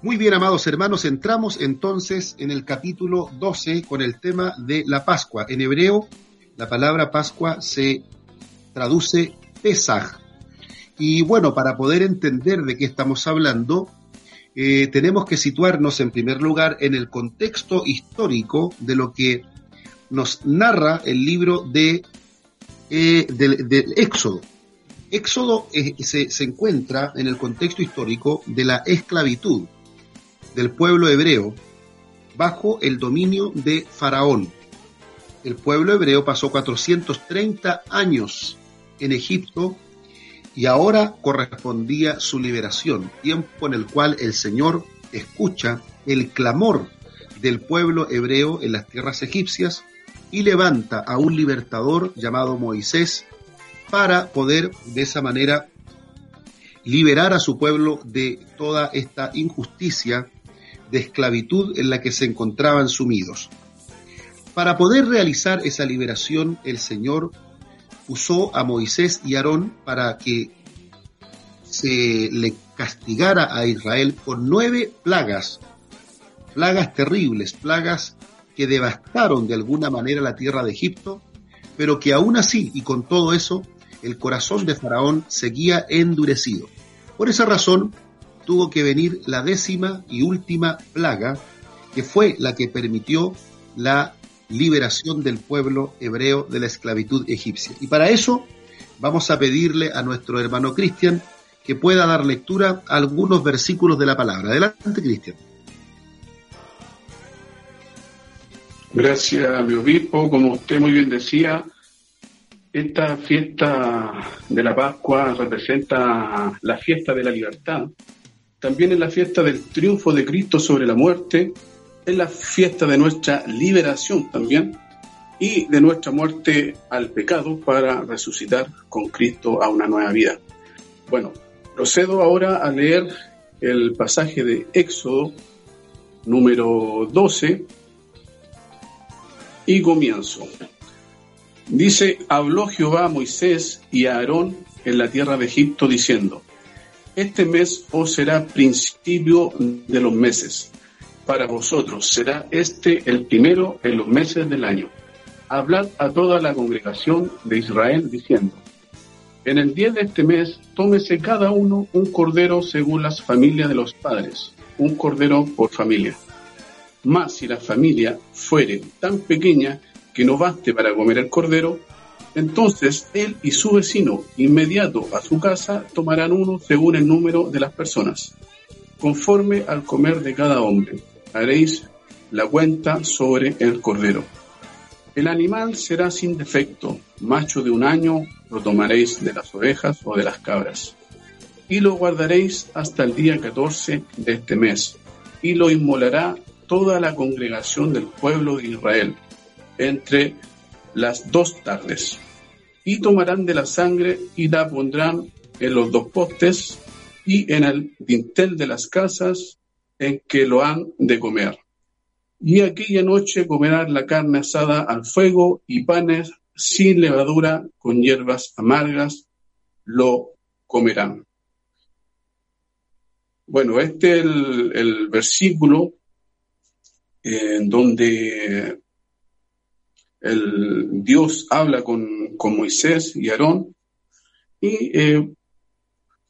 Muy bien, amados hermanos, entramos entonces en el capítulo 12 con el tema de la Pascua. En hebreo, la palabra Pascua se traduce Pesaj. Y bueno, para poder entender de qué estamos hablando, eh, tenemos que situarnos en primer lugar en el contexto histórico de lo que nos narra el libro de, eh, del, Éxodo. Éxodo eh, se, se encuentra en el contexto histórico de la esclavitud del pueblo hebreo bajo el dominio de Faraón. El pueblo hebreo pasó 430 años en Egipto y ahora correspondía su liberación, tiempo en el cual el Señor escucha el clamor del pueblo hebreo en las tierras egipcias y levanta a un libertador llamado Moisés para poder de esa manera liberar a su pueblo de toda esta injusticia de esclavitud en la que se encontraban sumidos. Para poder realizar esa liberación, el Señor usó a Moisés y Aarón para que se le castigara a Israel con nueve plagas, plagas terribles, plagas que devastaron de alguna manera la tierra de Egipto, pero que aún así y con todo eso, el corazón de Faraón seguía endurecido. Por esa razón, tuvo que venir la décima y última plaga, que fue la que permitió la liberación del pueblo hebreo de la esclavitud egipcia. Y para eso vamos a pedirle a nuestro hermano Cristian que pueda dar lectura a algunos versículos de la palabra. Adelante, Cristian. Gracias, mi obispo. Como usted muy bien decía, esta fiesta de la Pascua representa la fiesta de la libertad también es la fiesta del triunfo de Cristo sobre la muerte, es la fiesta de nuestra liberación también y de nuestra muerte al pecado para resucitar con Cristo a una nueva vida. Bueno, procedo ahora a leer el pasaje de Éxodo número 12 y comienzo. Dice, habló Jehová a Moisés y a Aarón en la tierra de Egipto diciendo, este mes os será principio de los meses. Para vosotros será este el primero en los meses del año. Hablad a toda la congregación de Israel diciendo, en el día de este mes tómese cada uno un cordero según las familias de los padres, un cordero por familia. Mas si la familia fuere tan pequeña que no baste para comer el cordero, entonces él y su vecino inmediato a su casa tomarán uno según el número de las personas, conforme al comer de cada hombre. Haréis la cuenta sobre el cordero. El animal será sin defecto, macho de un año, lo tomaréis de las ovejas o de las cabras, y lo guardaréis hasta el día 14 de este mes, y lo inmolará toda la congregación del pueblo de Israel, entre las dos tardes. Y tomarán de la sangre y la pondrán en los dos postes y en el dintel de las casas en que lo han de comer. Y aquella noche comerán la carne asada al fuego y panes sin levadura con hierbas amargas lo comerán. Bueno, este es el, versículo en donde el Dios habla con, Moisés y Aarón y eh,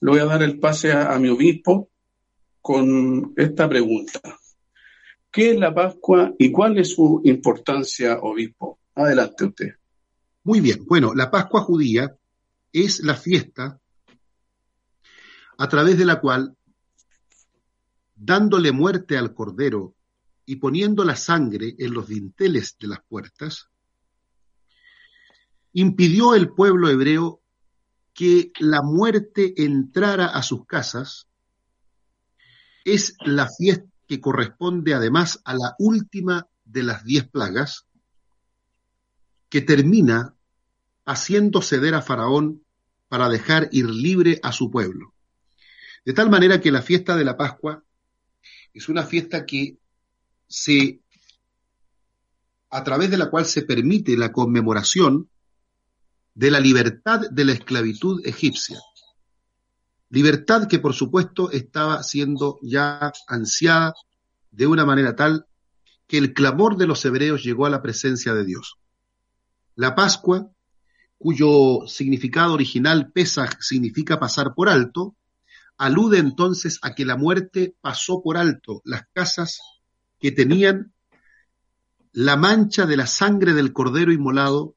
le voy a dar el pase a, mi obispo con esta pregunta. ¿Qué es la Pascua y cuál es su importancia, obispo? Adelante usted. Muy bien, bueno, la Pascua judía es la fiesta a través de la cual, dándole muerte al cordero y poniendo la sangre en los dinteles de las puertas, impidió el pueblo hebreo que la muerte entrara a sus casas, es la fiesta que corresponde además a la última de las diez plagas, que termina haciendo ceder a Faraón para dejar ir libre a su pueblo. De tal manera que la fiesta de la Pascua es una fiesta que se, a través de la cual se permite la conmemoración de la libertad de la esclavitud egipcia. Libertad que por supuesto estaba siendo ya ansiada de una manera tal que el clamor de los hebreos llegó a la presencia de Dios. La Pascua, cuyo significado original Pesach significa pasar por alto, alude entonces a que la muerte pasó por alto las casas que tenían la mancha de la sangre del cordero inmolado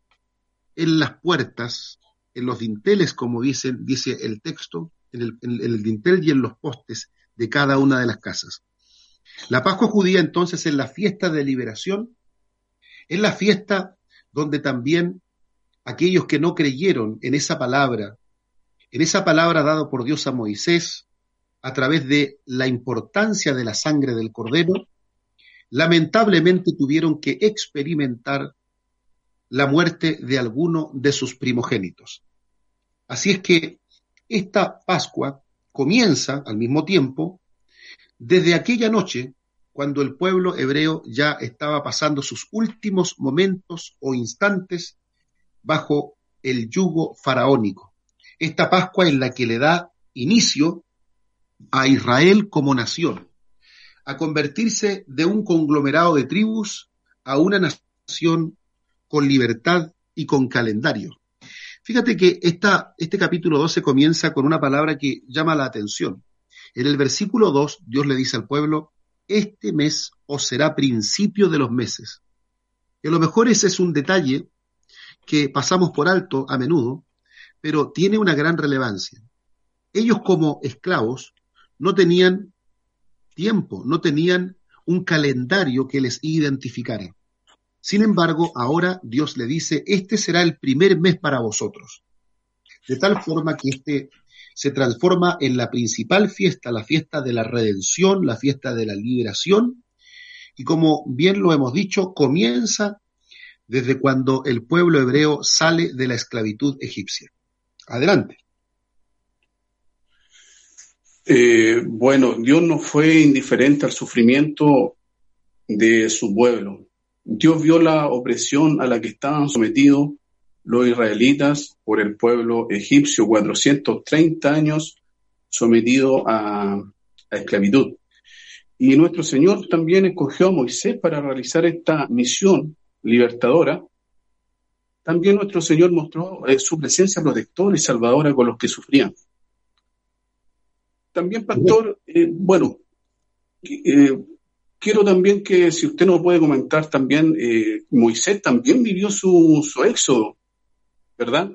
en las puertas, en los dinteles, como dice, dice el texto, en el, dintel y en los postes de cada una de las casas. La Pascua judía entonces es la fiesta de liberación, es la fiesta donde también aquellos que no creyeron en esa palabra, en esa palabra dada por Dios a Moisés, a través de la importancia de la sangre del cordero, lamentablemente tuvieron que experimentar la muerte de alguno de sus primogénitos. Así es que esta Pascua comienza al mismo tiempo desde aquella noche cuando el pueblo hebreo ya estaba pasando sus últimos momentos o instantes bajo el yugo faraónico. Esta Pascua es la que le da inicio a Israel como nación, a convertirse de un conglomerado de tribus a una nación con libertad y con calendario. Fíjate que esta, este capítulo 12 comienza con una palabra que llama la atención. En el versículo 2, Dios le dice al pueblo, este mes os será principio de los meses. Y a lo mejor ese es un detalle que pasamos por alto a menudo, pero tiene una gran relevancia. Ellos como esclavos no tenían tiempo, no tenían un calendario que les identificara. Sin embargo, ahora Dios le dice, este será el primer mes para vosotros. De tal forma que este se transforma en la principal fiesta, la fiesta de la redención, la fiesta de la liberación, y como bien lo hemos dicho, comienza desde cuando el pueblo hebreo sale de la esclavitud egipcia. Adelante. Eh, bueno, Dios no fue indiferente al sufrimiento de su pueblo. Dios vio la opresión a la que estaban sometidos los israelitas por el pueblo egipcio, 430 años sometido a, esclavitud. Y nuestro Señor también escogió a Moisés para realizar esta misión libertadora. También nuestro Señor mostró eh, su presencia protectora y salvadora con los que sufrían. También, pastor, eh, bueno, eh, quiero también que si usted nos puede comentar también, Moisés también vivió su, su éxodo ¿verdad?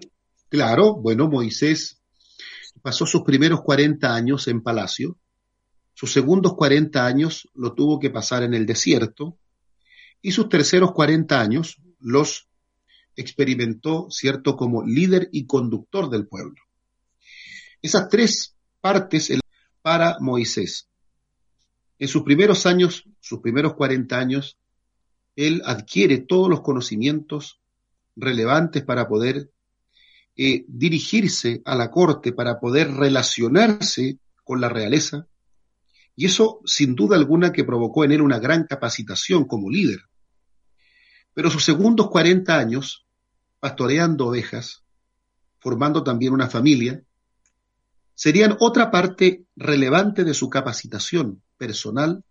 Claro, bueno, Moisés pasó sus primeros 40 años en palacio, sus segundos 40 años lo tuvo que pasar en el desierto y sus terceros 40 años los experimentó, ¿cierto?, como líder y conductor del pueblo. Esas tres partes para Moisés. En sus primeros años, sus primeros 40 años, él adquiere todos los conocimientos relevantes para poder eh, dirigirse a la corte para poder relacionarse con la realeza, y eso sin duda alguna que provocó en él una gran capacitación como líder. Pero sus segundos 40 años, pastoreando ovejas, formando también una familia, serían otra parte relevante de su capacitación personal,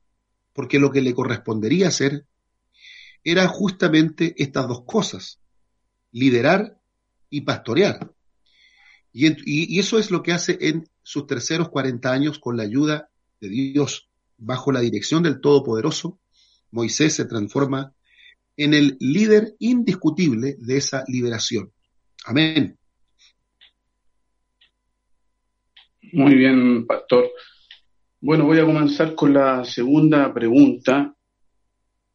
porque lo que le correspondería hacer era justamente estas dos cosas, liderar y pastorear. Y, eso es lo que hace en sus terceros 40 años con la ayuda de Dios, bajo la dirección del Todopoderoso, Moisés se transforma en el líder indiscutible de esa liberación. Amén. Muy bien, pastor. Bueno, voy a comenzar con la segunda pregunta.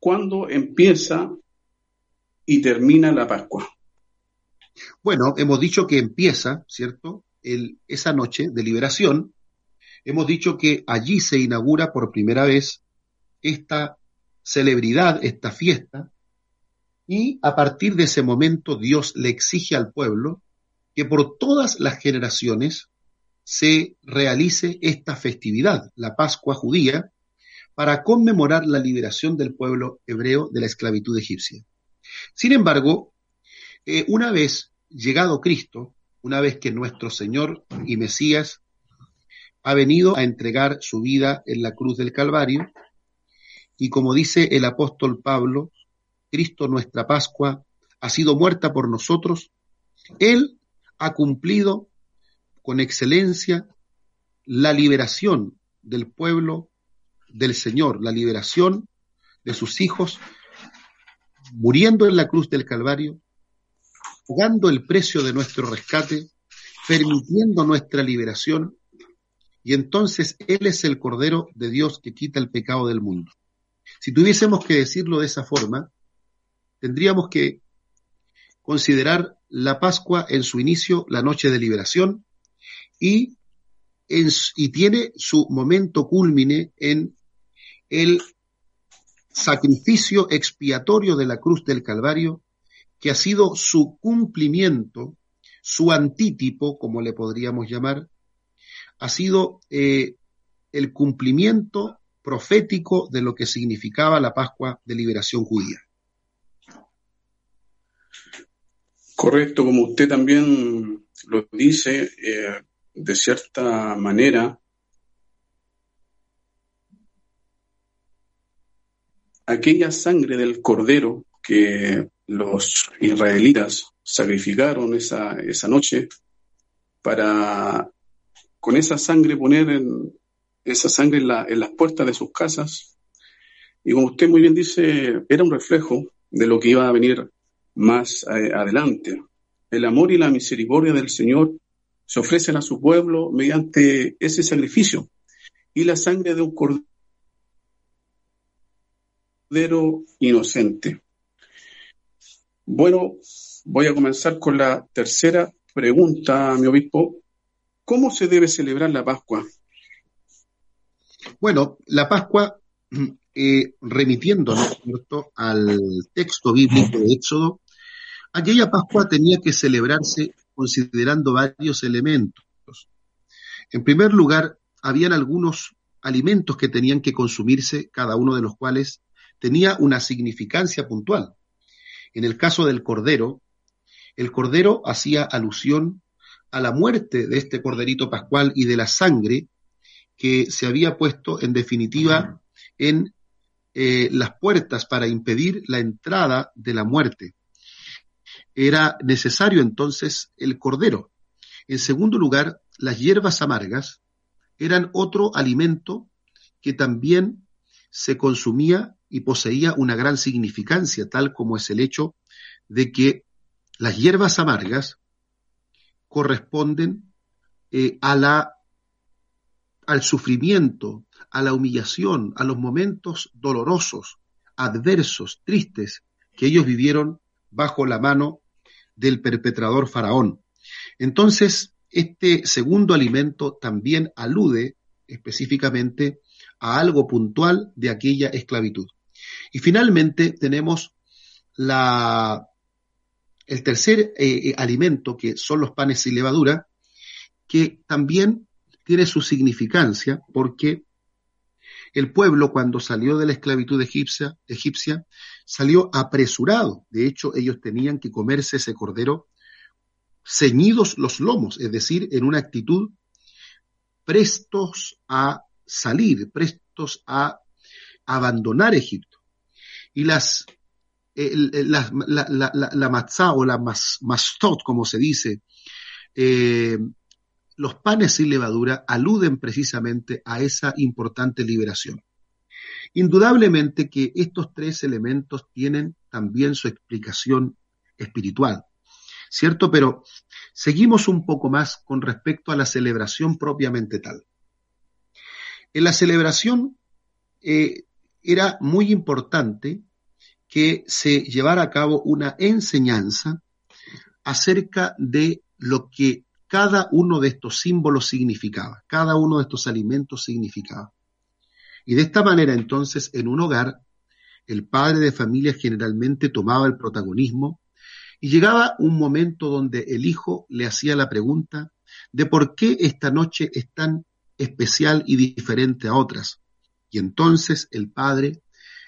¿Cuándo empieza y termina la Pascua? Bueno, hemos dicho que empieza, ¿cierto? El, esa noche de liberación. Hemos dicho que allí se inaugura por primera vez esta celebridad, esta fiesta, y a partir de ese momento Dios le exige al pueblo que por todas las generaciones se realice esta festividad, la Pascua judía, para conmemorar la liberación del pueblo hebreo de la esclavitud egipcia. Sin embargo, eh, una vez llegado Cristo, una vez que nuestro Señor y Mesías ha venido a entregar su vida en la cruz del Calvario. Y como dice el apóstol Pablo, Cristo nuestra Pascua ha sido muerta por nosotros. Él ha cumplido con excelencia la liberación del pueblo del Señor, la liberación de sus hijos, muriendo en la cruz del Calvario, pagando el precio de nuestro rescate, permitiendo nuestra liberación, y entonces Él es el Cordero de Dios que quita el pecado del mundo. Si tuviésemos que decirlo de esa forma, tendríamos que considerar la Pascua en su inicio, la noche de liberación, y, y tiene su momento culmine en el sacrificio expiatorio de la cruz del Calvario, que ha sido su cumplimiento, su antítipo, como le podríamos llamar, ha sido eh, el cumplimiento profético de lo que significaba la Pascua de liberación judía. Correcto, como usted también lo dice, eh, de cierta manera, aquella sangre del cordero que los israelitas sacrificaron esa, esa noche para con esa sangre poner esa sangre en, en las puertas de sus casas. Y como usted muy bien dice, era un reflejo de lo que iba a venir más eh, adelante. El amor y la misericordia del Señor se ofrecen a su pueblo mediante ese sacrificio y la sangre de un cordero inocente. Bueno, voy a comenzar con la tercera pregunta, mi obispo. ¿Cómo se debe celebrar la Pascua? Bueno, la Pascua, eh, remitiéndonos al texto bíblico de Éxodo, aquella Pascua tenía que celebrarse considerando varios elementos. En primer lugar, habían algunos alimentos que tenían que consumirse, cada uno de los cuales tenía una significancia puntual. En el caso del cordero, el cordero hacía alusión a la muerte de este corderito pascual y de la sangre que se había puesto en definitiva en eh, las puertas para impedir la entrada de la muerte. Era necesario entonces el cordero. En segundo lugar, las hierbas amargas eran otro alimento que también se consumía y poseía una gran significancia, tal como es el hecho de que las hierbas amargas corresponden eh, a la, al sufrimiento, a la humillación, a los momentos dolorosos, adversos, tristes que ellos vivieron bajo la mano del perpetrador faraón. Entonces, este segundo alimento también alude específicamente a algo puntual de aquella esclavitud. Y finalmente tenemos el tercer eh, eh, alimento, que son los panes sin levadura, que también tiene su significancia porque el pueblo cuando salió de la esclavitud egipcia, salió apresurado. De hecho, ellos tenían que comerse ese cordero ceñidos los lomos, es decir, en una actitud prestos a salir, prestos a abandonar Egipto y las, la, la, la, matzá o la mastot, como se dice, eh, los panes sin levadura aluden precisamente a esa importante liberación. Indudablemente que estos tres elementos tienen también su explicación espiritual, ¿cierto? Pero seguimos un poco más con respecto a la celebración propiamente tal. En la celebración eh, era muy importante que se llevara a cabo una enseñanza acerca de lo que cada uno de estos símbolos significaba, cada uno de estos alimentos significaba. Y de esta manera entonces en un hogar el padre de familia generalmente tomaba el protagonismo y llegaba un momento donde el hijo le hacía la pregunta de por qué esta noche es tan especial y diferente a otras. Y entonces el padre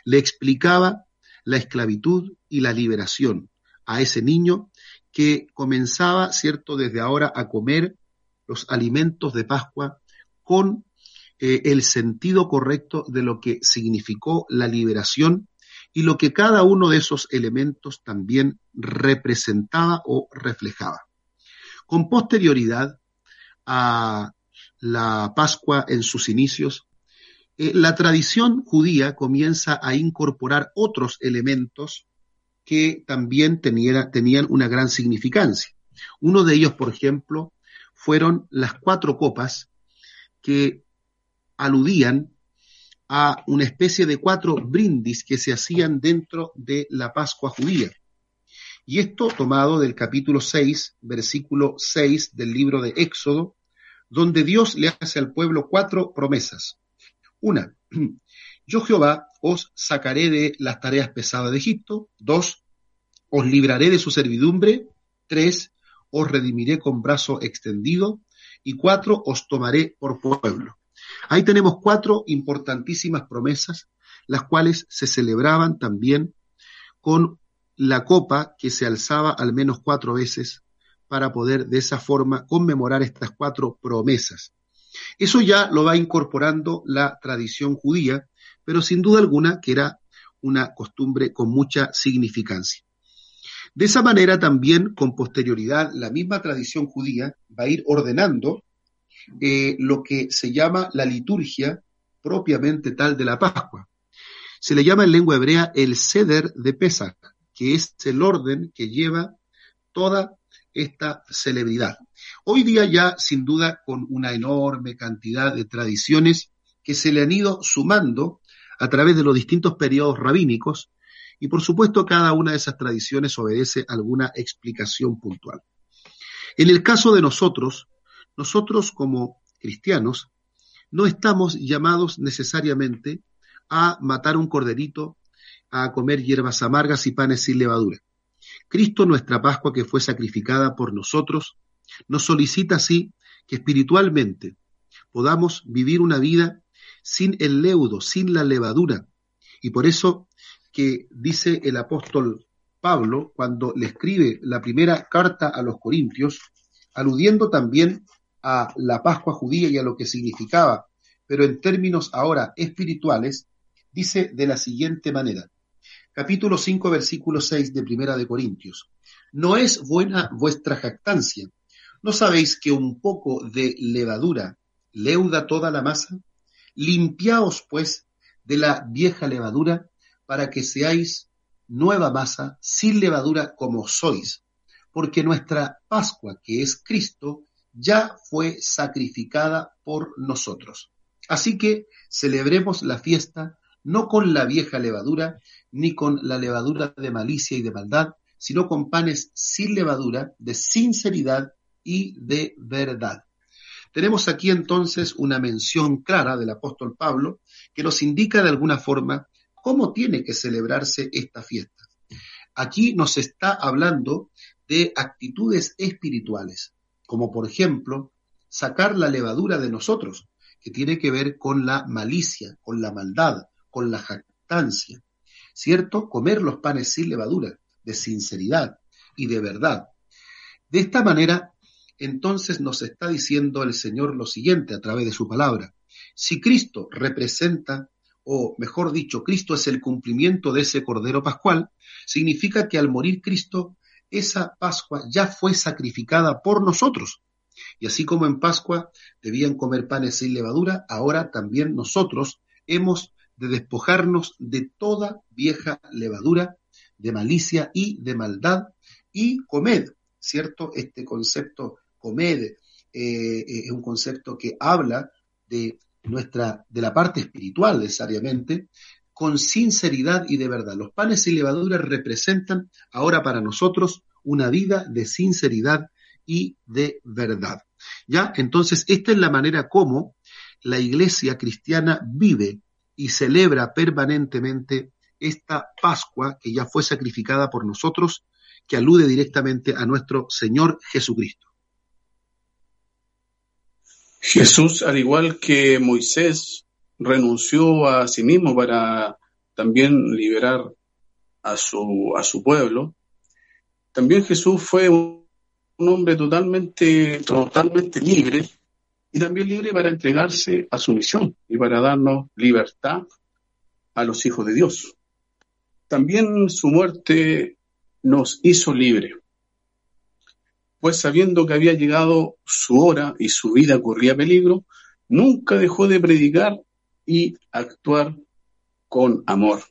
le explicaba la esclavitud y la liberación a ese niño que comenzaba, cierto, desde ahora a comer los alimentos de Pascua con eh, el sentido correcto de lo que significó la liberación y lo que cada uno de esos elementos también representaba o reflejaba. Con posterioridad a la Pascua en sus inicios, eh, la tradición judía comienza a incorporar otros elementos que también tenían una gran significancia. Uno de ellos, por ejemplo, fueron las cuatro copas que aludían a una especie de cuatro brindis que se hacían dentro de la Pascua judía. Y esto tomado del capítulo 6, versículo 6 del libro de Éxodo, donde Dios le hace al pueblo cuatro promesas. Una, yo Jehová os sacaré de las tareas pesadas de Egipto. Dos, os libraré de su servidumbre. Tres, os redimiré con brazo extendido. Y cuatro, os tomaré por pueblo. Ahí tenemos cuatro importantísimas promesas, las cuales se celebraban también con la copa que se alzaba al menos cuatro veces para poder de esa forma conmemorar estas cuatro promesas. Eso ya lo va incorporando la tradición judía, pero sin duda alguna que era una costumbre con mucha significancia. De esa manera también, con posterioridad, la misma tradición judía va a ir ordenando eh, lo que se llama la liturgia propiamente tal de la Pascua. Se le llama en lengua hebrea el ceder de Pesach, que es el orden que lleva toda esta celebridad. Hoy día ya, sin duda, con una enorme cantidad de tradiciones que se le han ido sumando a través de los distintos periodos rabínicos, y por supuesto cada una de esas tradiciones obedece alguna explicación puntual. En el caso de nosotros, nosotros como cristianos no estamos llamados necesariamente a matar un corderito, a comer hierbas amargas y panes sin levadura. Cristo, nuestra Pascua que fue sacrificada por nosotros, nos solicita así que espiritualmente podamos vivir una vida sin el leudo, sin la levadura. Y por eso que dice el apóstol Pablo cuando le escribe la primera carta a los Corintios, aludiendo también a la Pascua judía y a lo que significaba, pero en términos ahora espirituales, dice de la siguiente manera. Capítulo 5, versículo 6 de Primera de Corintios. No es buena vuestra jactancia. ¿No sabéis que un poco de levadura leuda toda la masa? Limpiaos, pues, de la vieja levadura para que seáis nueva masa sin levadura como sois, porque nuestra Pascua, que es Cristo, ya fue sacrificada por nosotros. Así que celebremos la fiesta no con la vieja levadura, ni con la levadura de malicia y de maldad, sino con panes sin levadura, de sinceridad y de verdad. Tenemos aquí entonces una mención clara del apóstol Pablo que nos indica de alguna forma cómo tiene que celebrarse esta fiesta. Aquí nos está hablando de actitudes espirituales, como por ejemplo sacar la levadura de nosotros, que tiene que ver con la malicia, con la maldad, con la jactancia, ¿cierto? Comer los panes sin levadura, de sinceridad y de verdad. De esta manera, entonces nos está diciendo el Señor lo siguiente a través de su palabra. Si Cristo representa, o mejor dicho, Cristo es el cumplimiento de ese Cordero Pascual, significa que al morir Cristo esa Pascua ya fue sacrificada por nosotros. Y así como en Pascua debían comer panes sin levadura, ahora también nosotros hemos de despojarnos de toda vieja levadura, de malicia y de maldad, y comed, ¿cierto? Este concepto comed eh, eh, es un concepto que habla de nuestra, de la parte espiritual necesariamente, con sinceridad y de verdad. Los panes y levaduras representan ahora para nosotros una vida de sinceridad y de verdad. ¿Ya? Entonces, esta es la manera como la iglesia cristiana vive y celebra permanentemente esta Pascua que ya fue sacrificada por nosotros, que alude directamente a nuestro Señor Jesucristo. Jesús, al igual que Moisés, renunció a sí mismo para también liberar a su, a su pueblo, también Jesús fue un, hombre totalmente, totalmente libre y también libre para entregarse a su misión y para darnos libertad a los hijos de Dios. También su muerte nos hizo libre, pues sabiendo que había llegado su hora y su vida corría peligro, nunca dejó de predicar y actuar con amor.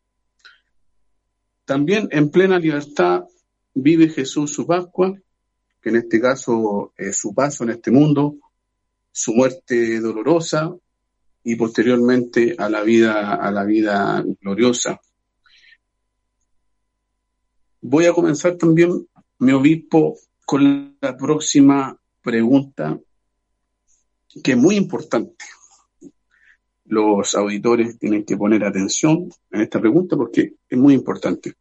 También en plena libertad vive Jesús su Pascua, que en este caso es su paso en este mundo, su muerte dolorosa y posteriormente a la vida, a la vida gloriosa. Voy a comenzar también, mi obispo, con la próxima pregunta, que es muy importante. Los auditores tienen que poner atención en esta pregunta porque es muy importante.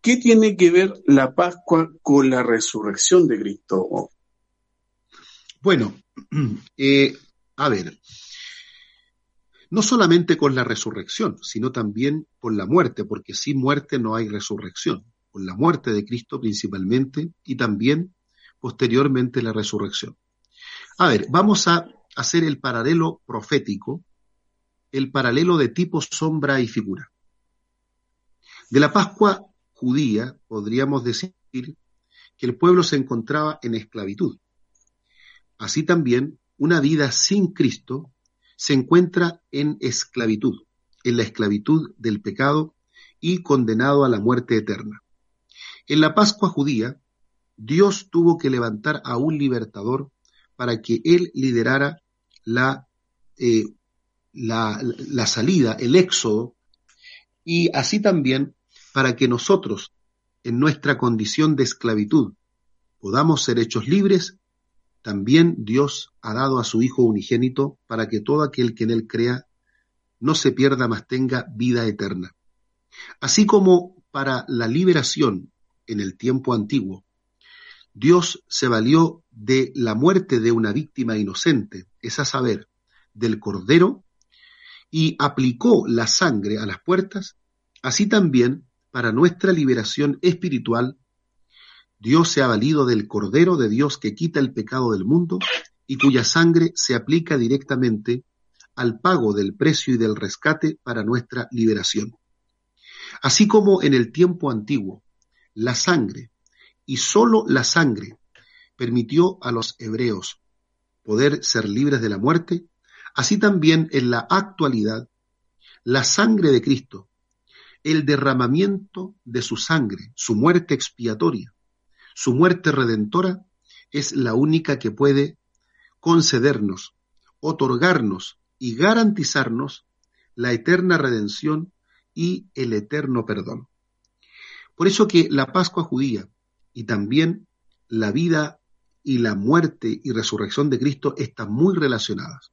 ¿Qué tiene que ver la Pascua con la resurrección de Cristo? Bueno, eh, a ver, no solamente con la resurrección, sino también con la muerte, porque sin muerte no hay resurrección, con la muerte de Cristo principalmente y también posteriormente la resurrección. A ver, vamos a hacer el paralelo profético, el paralelo de tipo, sombra y figura. De la Pascua judía, podríamos decir que el pueblo se encontraba en esclavitud. Así también, una vida sin Cristo se encuentra en esclavitud, en la esclavitud del pecado y condenado a la muerte eterna. En la Pascua judía, Dios tuvo que levantar a un libertador para que él liderara la, eh, la, la salida, el éxodo, y así también para que nosotros, en nuestra condición de esclavitud, podamos ser hechos libres, también Dios ha dado a su Hijo unigénito para que todo aquel que en él crea no se pierda, mas tenga vida eterna. Así como para la liberación en el tiempo antiguo, Dios se valió de la muerte de una víctima inocente, es a saber, del Cordero, y aplicó la sangre a las puertas, así también para nuestra liberación espiritual, Dios se ha valido del Cordero de Dios que quita el pecado del mundo y cuya sangre se aplica directamente al pago del precio y del rescate para nuestra liberación. Así como en el tiempo antiguo, la sangre, y sólo la sangre, permitió a los hebreos poder ser libres de la muerte, así también en la actualidad, la sangre de Cristo el derramamiento de su sangre, su muerte expiatoria, su muerte redentora, es la única que puede concedernos, otorgarnos y garantizarnos la eterna redención y el eterno perdón. Por eso que la Pascua judía y también la vida y la muerte y resurrección de Cristo están muy relacionadas.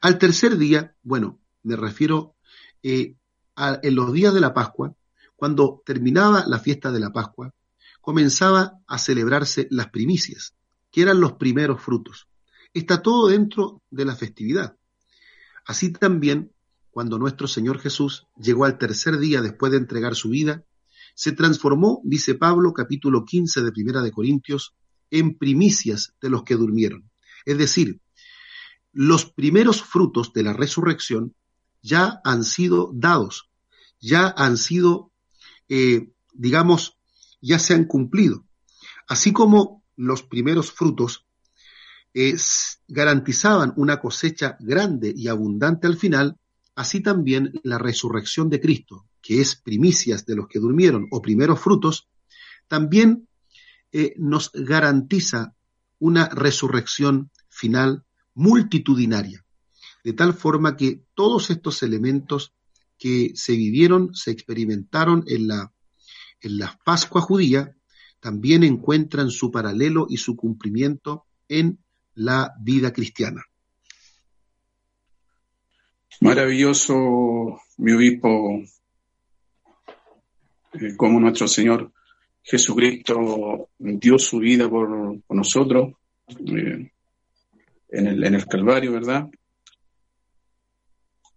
Al tercer día, bueno, me refiero eh, en los días de la Pascua, cuando terminaba la fiesta de la Pascua, comenzaba a celebrarse las primicias, que eran los primeros frutos. Está todo dentro de la festividad. Así también, cuando nuestro Señor Jesús llegó al tercer día después de entregar su vida, se transformó, dice Pablo, capítulo 15 de Primera de Corintios, en primicias de los que durmieron. Es decir, los primeros frutos de la resurrección ya han sido dados, ya han sido, eh, digamos, ya se han cumplido. Así como los primeros frutos eh, garantizaban una cosecha grande y abundante al final, así también la resurrección de Cristo, que es primicias de los que durmieron o primeros frutos, también eh, nos garantiza una resurrección final multitudinaria de tal forma que todos estos elementos que se vivieron, se experimentaron en la, en la Pascua judía, también encuentran su paralelo y su cumplimiento en la vida cristiana. Maravilloso, mi obispo, eh, como nuestro Señor Jesucristo dio su vida por, nosotros eh, en, el, Calvario, ¿verdad?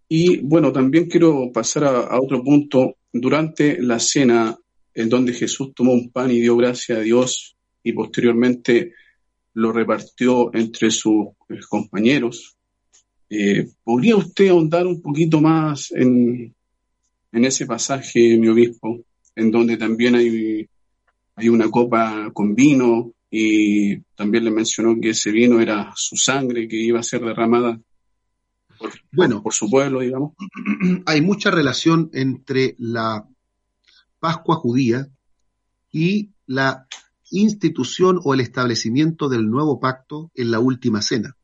Y bueno, también quiero pasar a, otro punto. Durante la cena, en donde Jesús tomó un pan y dio gracias a Dios y posteriormente lo repartió entre sus eh, compañeros. ¿Podría usted ahondar un poquito más en ese pasaje, mi obispo, en donde también hay, hay una copa con vino y también le mencionó que ese vino era su sangre que iba a ser derramada por, bueno, por su pueblo, digamos? Hay mucha relación entre la Pascua judía y la institución o el establecimiento del nuevo pacto en la última cena.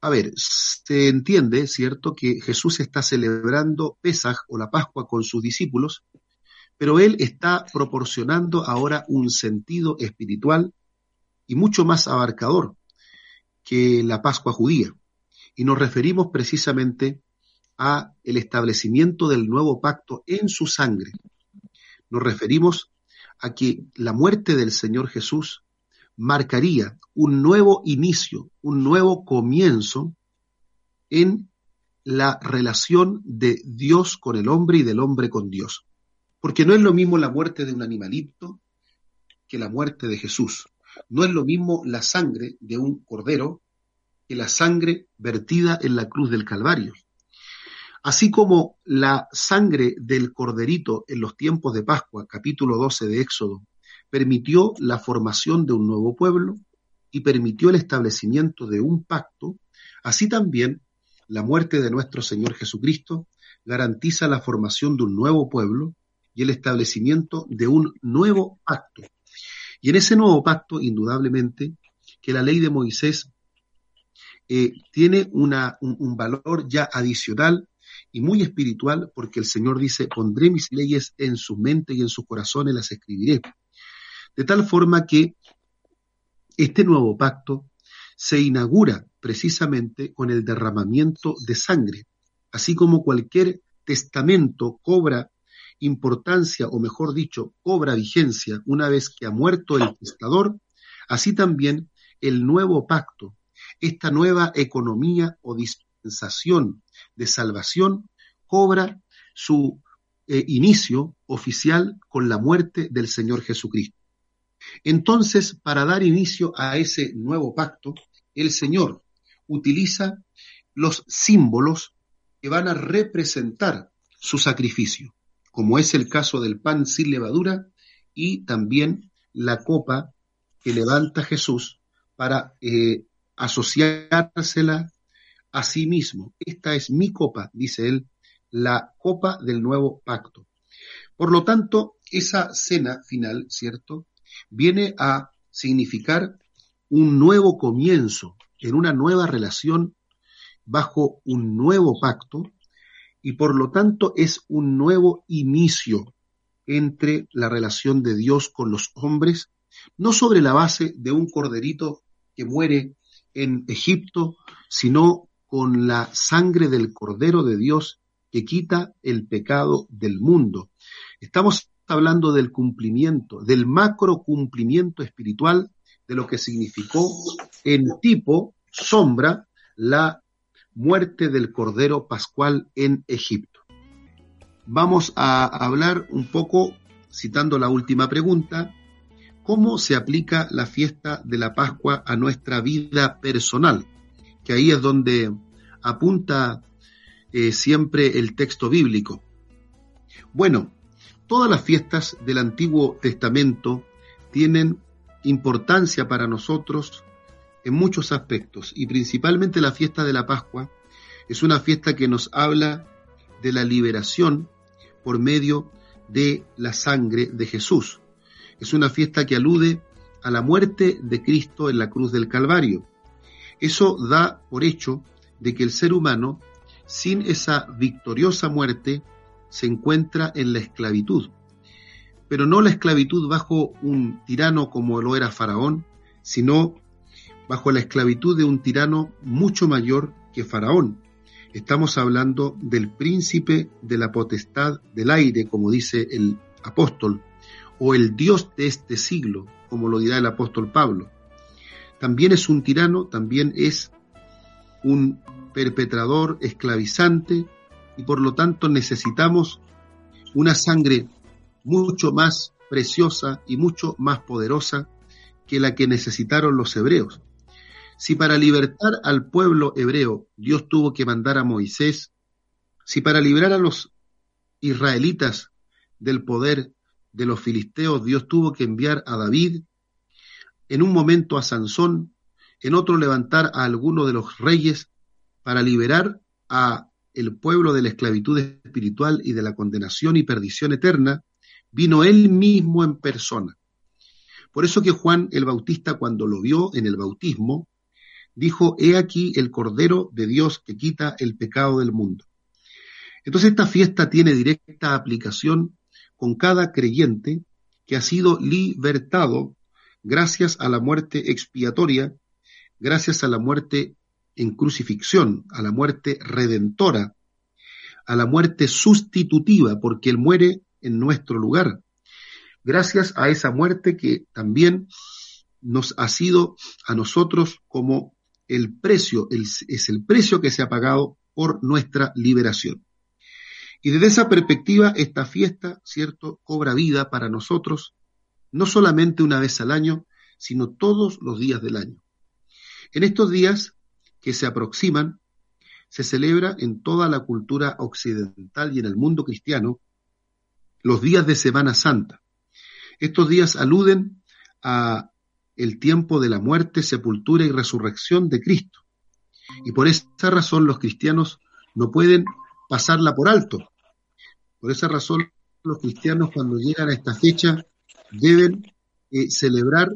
A ver, se entiende, ¿cierto?, que Jesús está celebrando Pesaj o la Pascua con sus discípulos, pero él está proporcionando ahora un sentido espiritual y mucho más abarcador que la Pascua judía. Y nos referimos precisamente a el establecimiento del nuevo pacto en su sangre. Nos referimos a que la muerte del Señor Jesús marcaría un nuevo inicio, un nuevo comienzo en la relación de Dios con el hombre y del hombre con Dios. Porque no es lo mismo la muerte de un animalito que la muerte de Jesús. No es lo mismo la sangre de un cordero que la sangre vertida en la cruz del Calvario. Así como la sangre del corderito en los tiempos de Pascua, capítulo 12 de Éxodo, permitió la formación de un nuevo pueblo y permitió el establecimiento de un pacto, así también la muerte de nuestro Señor Jesucristo garantiza la formación de un nuevo pueblo y el establecimiento de un nuevo pacto. Y en ese nuevo pacto, indudablemente, que la ley de Moisés eh, tiene una, un valor ya adicional y muy espiritual, porque el Señor dice, pondré mis leyes en su mente y en sus corazones las escribiré. De tal forma que este nuevo pacto se inaugura precisamente con el derramamiento de sangre, así como cualquier testamento cobra importancia, o mejor dicho, cobra vigencia una vez que ha muerto el testador, así también el nuevo pacto, esta nueva economía o dispensación de salvación cobra su eh, inicio oficial con la muerte del Señor Jesucristo. Entonces, para dar inicio a ese nuevo pacto, el Señor utiliza los símbolos que van a representar su sacrificio, como es el caso del pan sin levadura y también la copa que levanta Jesús para eh, asociársela a sí mismo. Esta es mi copa, dice él, la copa del nuevo pacto. Por lo tanto, esa cena final, ¿cierto? Viene a significar un nuevo comienzo en una nueva relación bajo un nuevo pacto y por lo tanto es un nuevo inicio entre la relación de Dios con los hombres, no sobre la base de un corderito que muere en Egipto, sino con la sangre del Cordero de Dios que quita el pecado del mundo. Estamos hablando del cumplimiento, del macro cumplimiento espiritual de lo que significó en tipo, sombra, la muerte del Cordero Pascual en Egipto. Vamos a hablar un poco, citando la última pregunta, cómo se aplica la fiesta de la Pascua a nuestra vida personal, que ahí es donde apunta eh, siempre el texto bíblico. Bueno, todas las fiestas del Antiguo Testamento tienen importancia para nosotros en muchos aspectos y principalmente la fiesta de la Pascua es una fiesta que nos habla de la liberación por medio de la sangre de Jesús. Es una fiesta que alude a la muerte de Cristo en la cruz del Calvario. Eso da por hecho de que el ser humano, sin esa victoriosa muerte, se encuentra en la esclavitud. Pero no la esclavitud bajo un tirano como lo era Faraón, sino bajo la esclavitud de un tirano mucho mayor que Faraón. Estamos hablando del príncipe de la potestad del aire, como dice el apóstol, o el Dios de este siglo, como lo dirá el apóstol Pablo. También es un tirano, también es un perpetrador esclavizante y por lo tanto necesitamos una sangre mucho más preciosa y mucho más poderosa que la que necesitaron los hebreos. Si para libertar al pueblo hebreo Dios tuvo que mandar a Moisés, si para librar a los israelitas del poder de los filisteos Dios tuvo que enviar a David, en un momento a Sansón, en otro levantar a alguno de los reyes para liberar a el pueblo de la esclavitud espiritual y de la condenación y perdición eterna, vino él mismo en persona. Por eso que Juan el Bautista cuando lo vio en el bautismo, dijo, he aquí el Cordero de Dios que quita el pecado del mundo. Entonces esta fiesta tiene directa aplicación con cada creyente que ha sido libertado gracias a la muerte expiatoria, gracias a la muerte en crucifixión, a la muerte redentora, a la muerte sustitutiva, porque Él muere en nuestro lugar. Gracias a esa muerte que también nos ha sido a nosotros como el precio, es el precio que se ha pagado por nuestra liberación. Y desde esa perspectiva, esta fiesta, ¿cierto?, cobra vida para nosotros, no solamente una vez al año, sino todos los días del año. En estos días que se aproximan, se celebra en toda la cultura occidental y en el mundo cristiano los días de Semana Santa. Estos días aluden a el tiempo de la muerte, sepultura y resurrección de Cristo. Y por esa razón los cristianos no pueden pasarla por alto. Por esa razón los cristianos cuando llegan a esta fecha deben eh, celebrar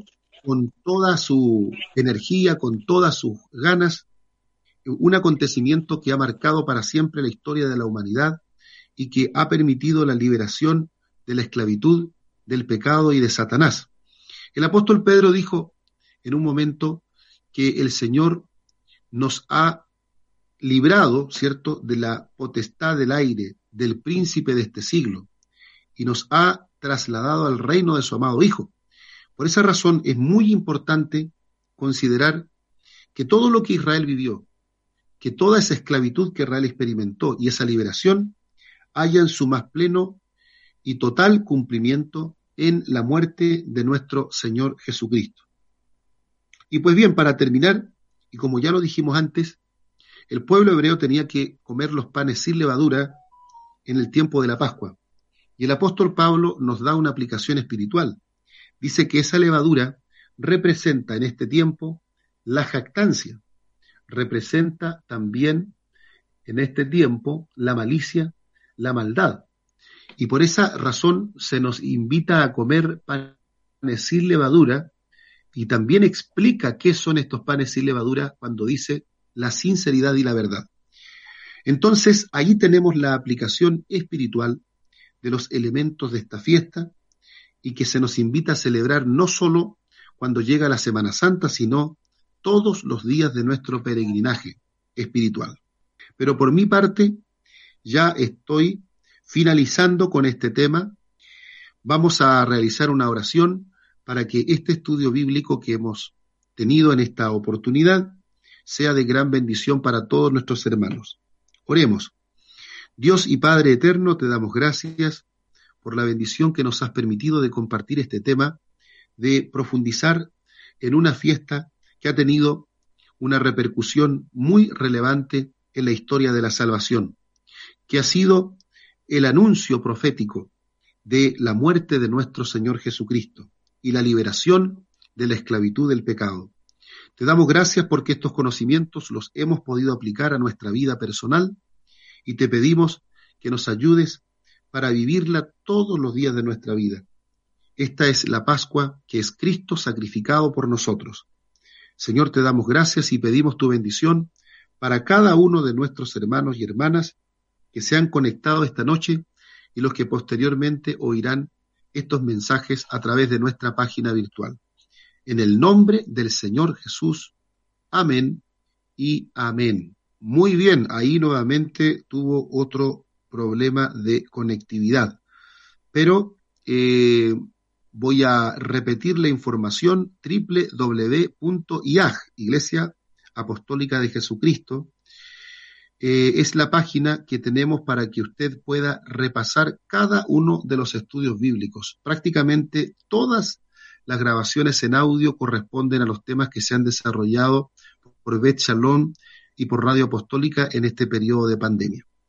con toda su energía, con todas sus ganas, un acontecimiento que ha marcado para siempre la historia de la humanidad y que ha permitido la liberación de la esclavitud, del pecado y de Satanás. El apóstol Pedro dijo en un momento que el Señor nos ha librado, ¿cierto?, de la potestad del aire, del príncipe de este siglo, y nos ha trasladado al reino de su amado Hijo. Por esa razón es muy importante considerar que todo lo que Israel vivió, que toda esa esclavitud que Israel experimentó y esa liberación haya en su más pleno y total cumplimiento en la muerte de nuestro Señor Jesucristo. Y pues bien, para terminar, y como ya lo dijimos antes, el pueblo hebreo tenía que comer los panes sin levadura en el tiempo de la Pascua. Y el apóstol Pablo nos da una aplicación espiritual. Dice que esa levadura representa en este tiempo la jactancia, representa también en este tiempo la malicia, la maldad. Y por esa razón se nos invita a comer panes sin levadura y también explica qué son estos panes sin levadura cuando dice la sinceridad y la verdad. Entonces, ahí tenemos la aplicación espiritual de los elementos de esta fiesta y que se nos invita a celebrar no solo cuando llega la Semana Santa, sino todos los días de nuestro peregrinaje espiritual. Pero por mi parte, ya estoy finalizando con este tema. Vamos a realizar una oración para que este estudio bíblico que hemos tenido en esta oportunidad sea de gran bendición para todos nuestros hermanos. Oremos. Dios y Padre eterno, te damos gracias por la bendición que nos has permitido de compartir este tema, de profundizar en una fiesta que ha tenido una repercusión muy relevante en la historia de la salvación, que ha sido el anuncio profético de la muerte de nuestro Señor Jesucristo y la liberación de la esclavitud del pecado. Te damos gracias porque estos conocimientos los hemos podido aplicar a nuestra vida personal y te pedimos que nos ayudes para vivirla todos los días de nuestra vida. Esta es la Pascua que es Cristo sacrificado por nosotros. Señor, te damos gracias y pedimos tu bendición para cada uno de nuestros hermanos y hermanas que se han conectado esta noche y los que posteriormente oirán estos mensajes a través de nuestra página virtual. En el nombre del Señor Jesús. Amén y amén. Muy bien, ahí nuevamente tuvo otro problema de conectividad. Pero eh, voy a repetir la información www.iag, Iglesia Apostólica de Jesucristo. Eh, es la página que tenemos para que usted pueda repasar cada uno de los estudios bíblicos. Prácticamente todas Las grabaciones en audio corresponden a los temas que se han desarrollado por Bet Shalom y por Radio Apostólica en este periodo de pandemia.